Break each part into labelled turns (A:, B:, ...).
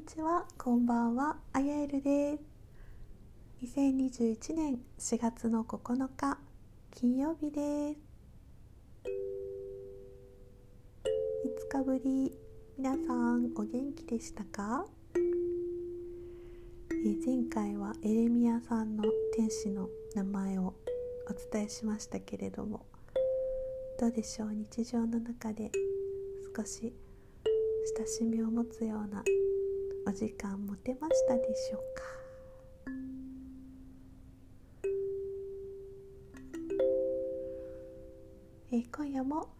A: こんにちは、こんばんは、あやえるです。2021年4月の9日金曜日です。5日ぶり皆さんお元気でしたか？え前回はエレミアさんの天使の名前をお伝えしましたけれどもどうでしょう？日常の中で少し親しみを持つようなお時間持てましたでしょうか、今夜も、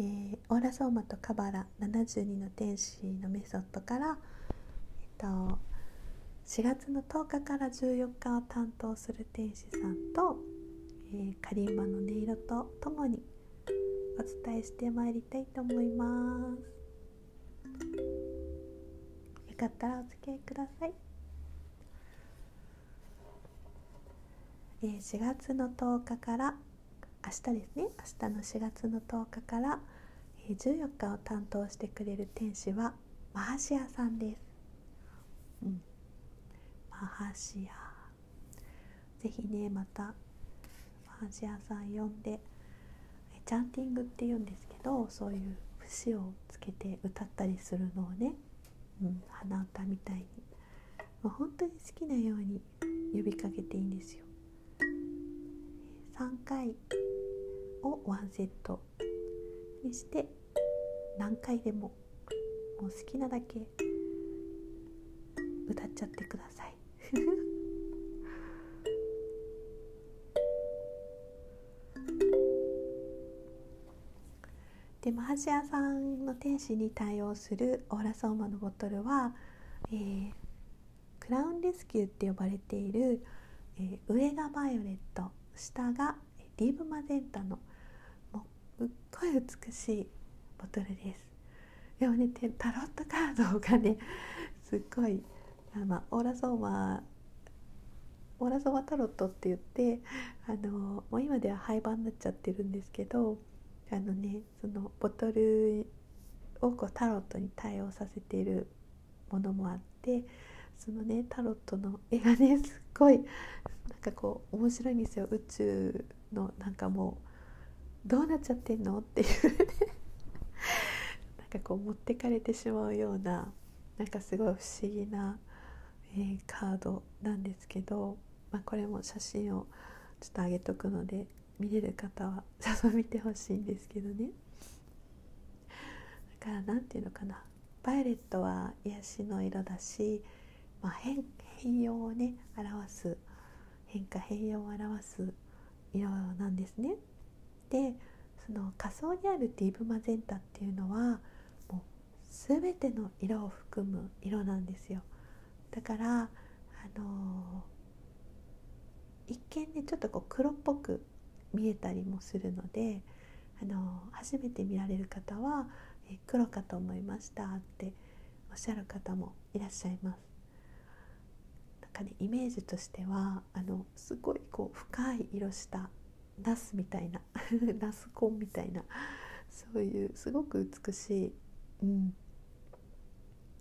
A: えー、オーラソーマとカバラ72の天使のメソッドから、えっと、4月の10日から14日を担当する天使さんと、えー、カリンマの音色とともにお伝えしてまいりたいと思います。よかったらお付き合いください、えー、4月の10日から明日ですね。明日の4月の10日から、えー、14日を担当してくれる天使はマハシアさんです、うん、マハシア。ぜひねまたマハシアさん呼んでチャンティングって言うんですけどそういう節をつけて歌ったりするのをねうん、鼻歌みたいに。もう本当に好きなように呼びかけていいんですよ。3回を1セット。にして何回でももう好きなだけ歌っちゃってください。でマハシアさんの天使に対応するオーラソーマのボトルは、えー、クラウンレスキューって呼ばれている、えー、上がバイオレット下がディーブマゼンタのもうすっごい美しいボトルです。でもねタロットカードがねすっごいあ、まあ、オーラソーマオーラソーマタロットって言ってあのもう今では廃盤になっちゃってるんですけどあのねそのボトルをこうタロットに対応させているものもあってそのねタロットの絵がねすっごいなんかこう面白いんですよ。宇宙のなんかもうどうなっちゃってんのっていうね。なんかこう持ってかれてしまうようななんかすごい不思議な、えー、カードなんですけど、まあ、これも写真をちょっと上げとくので見れる方は ちょっと見てほしいんですけどねだから何て言うのかなバイオレットは癒しの色だし、まあ変、変容をね表す変化変容を表す色なんですね。でその仮想にあるディーブマゼンタっていうのはもう全ての色を含む色なんですよ。だからあのー、一見ねちょっとこう黒っぽく見えたりもするのであの初めて見られる方は「え黒かと思いました」っておっしゃる方もいらっしゃいます。なんかねイメージとしてはあのすごいこう深い色したナスみたいな ナスコンみたいなそういうすごく美しい、うん、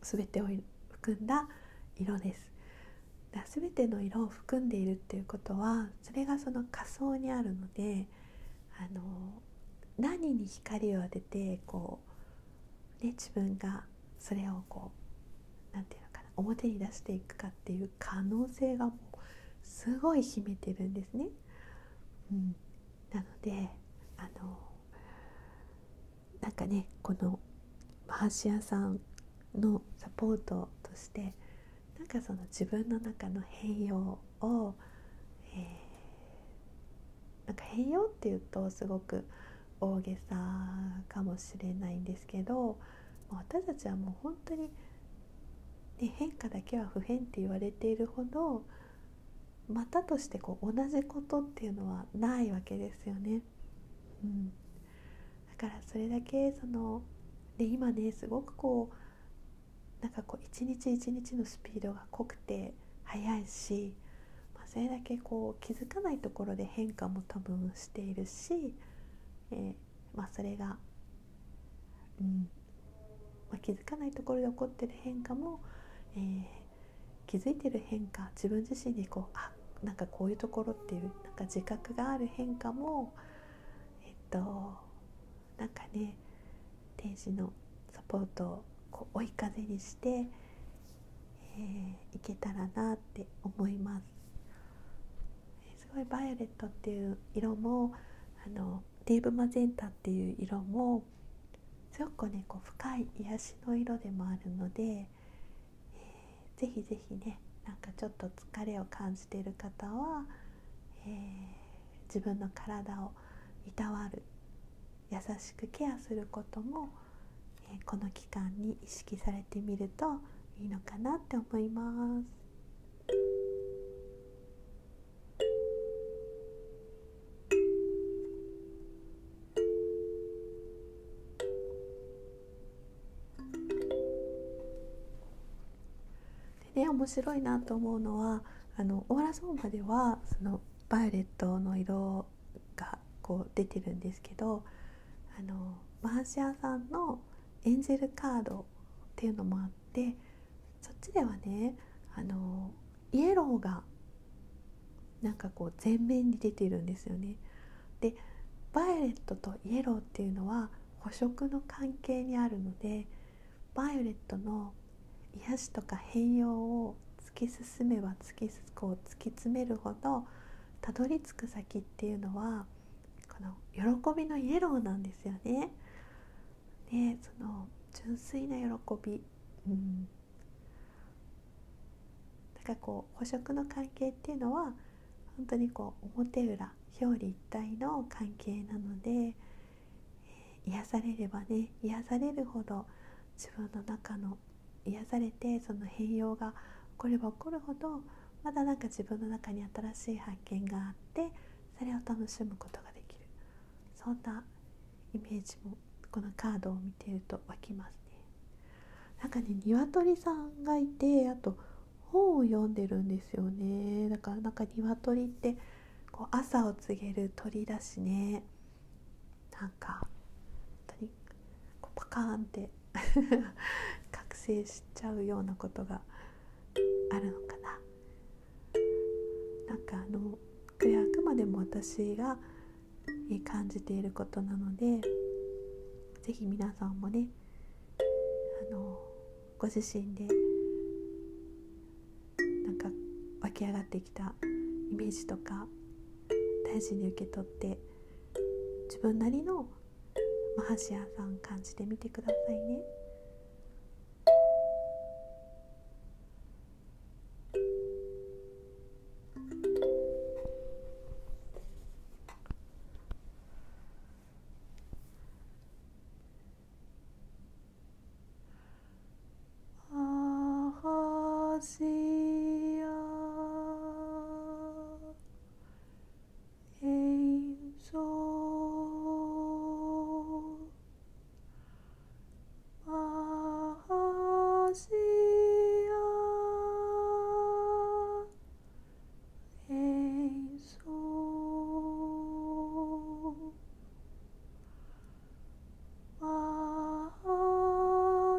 A: 全てを含んだ色です。全ての色を含んでいるっていうことはそれがその仮想にあるのであの何に光を当ててこう、ね、自分がそれをこう何て言うのかな表に出していくかっていう可能性がもうすごい秘めてるんですね。うん、なのであのなんかねこのマーシアさんのサポートとしてなんかその自分の中の変容を、えー、なんか変容っていうとすごく大げさかもしれないんですけど私たちはもう本当に、ね、変化だけは不変って言われているほどまたとしてこう同じことっていうのはないわけですよね。うん、だからそれだけそので今ねすごくこうなんかこう一日一日のスピードが濃くて速いし、まあ、それだけこう気づかないところで変化も多分しているし、えー、まあ、それが、うんまあ、気づかないところで起こってる変化も、えー、気づいてる変化自分自身にこうあなんかこういうところっていうなんか自覚がある変化もえっとなんかね天使のサポートをこう追い風にして、えー、いけたらなって思います。すごいバイオレットっていう色もあのディーブマゼンタっていう色もすごくねこう深い癒しの色でもあるので、えー、ぜひぜひねなんかちょっと疲れを感じている方は、えー、自分の体をいたわる優しくケアすることも、この期間に意識されてみるといいのかなって思います。でね面白いなと思うのはあのオーラソーマではそのバイオレットの色がこう出てるんですけどあのマハシアさんのエンジェルカードっていうのもあってそっちではねあのイエローがなんかこう前面に出てるんですよね。でバイオレットとイエローっていうのは補色の関係にあるのでバイオレットの癒しとか変容を突き進めば突きこう突き詰めるほどたどり着く先っていうのはこの喜びのイエローなんですよね。でその純粋な喜び、うん、だからこう捕食の関係っていうのは本当にこう表裏表裏一体の関係なので、えー、癒されればね癒されるほど自分の中の癒されてその変容が起これば起こるほどまだなんか自分の中に新しい発見があってそれを楽しむことができる。そんなイメージもこのカードを見ていると湧きますね。なんかね鶏さんがいてあと本を読んでるんですよね。だからなんか鶏ってこう朝を告げる鳥だしね。なんか本当にこうパカーンって 生しちゃうようなことがあるのかな。なんかあのこれあくまでも私が感じていることなので是非皆さんもねあのご自身でなんか湧き上がってきたイメージとか大事に受け取って自分なりのマハシアさん感じてみてくださいね。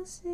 A: と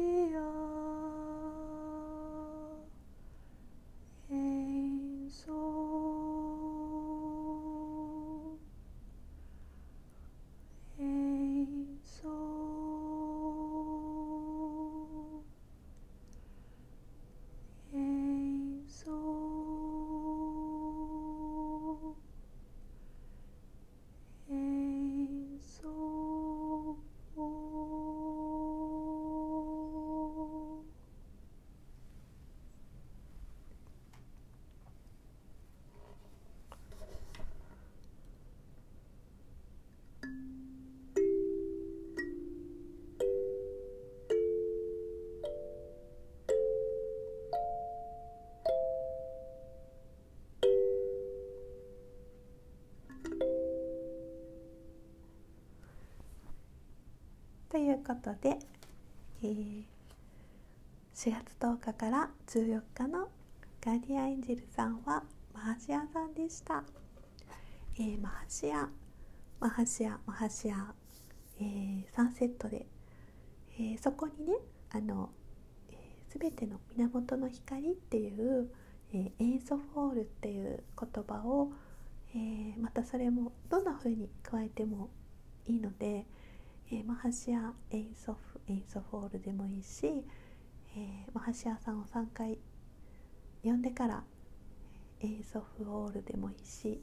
A: いうことで、えー、4月10日から14日のガーディアンエンジェルさんはマハシアさんでした。えー、マハシアマハシアマハシア、えー、3セットで、えー、そこにねあの、えー、全ての源の光っていう、えー、エイソフオールっていう言葉を、えー、またそれもどんな風に加えてもいいので、えー、マハシア・エイソフエイソフオールでもいいし、えー、マハシアさんを3回呼んでからエイソフオールでもいいし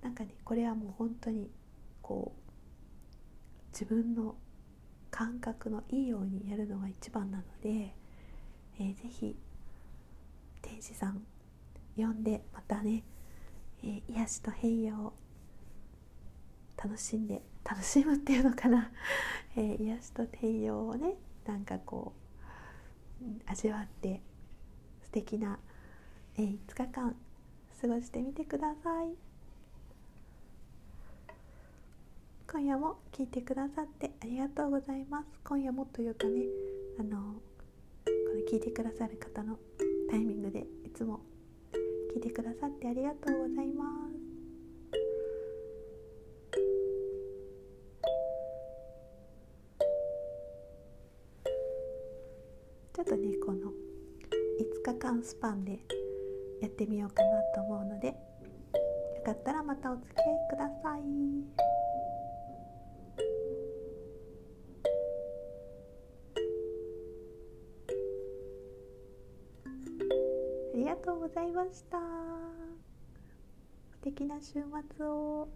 A: なんかねこれはもう本当にこう自分の感覚のいいようにやるのが一番なので、えー、ぜひ天使さん呼んでまたね、えー、癒しと平洋を楽しんで楽しむっていうのかな、えー、癒しと平洋をねなんかこう味わって素敵な、えー、5日間過ごしてみてください。今夜も聞いてくださってありがとうございます。今夜もというかねあのこの聞いてくださる方のタイミングでいつも聞いてくださってありがとうございます。ょっとねこの5日間スパンでやってみようかなと思うのでよかったらまたお付き合いください。ありがとうございました素敵な週末を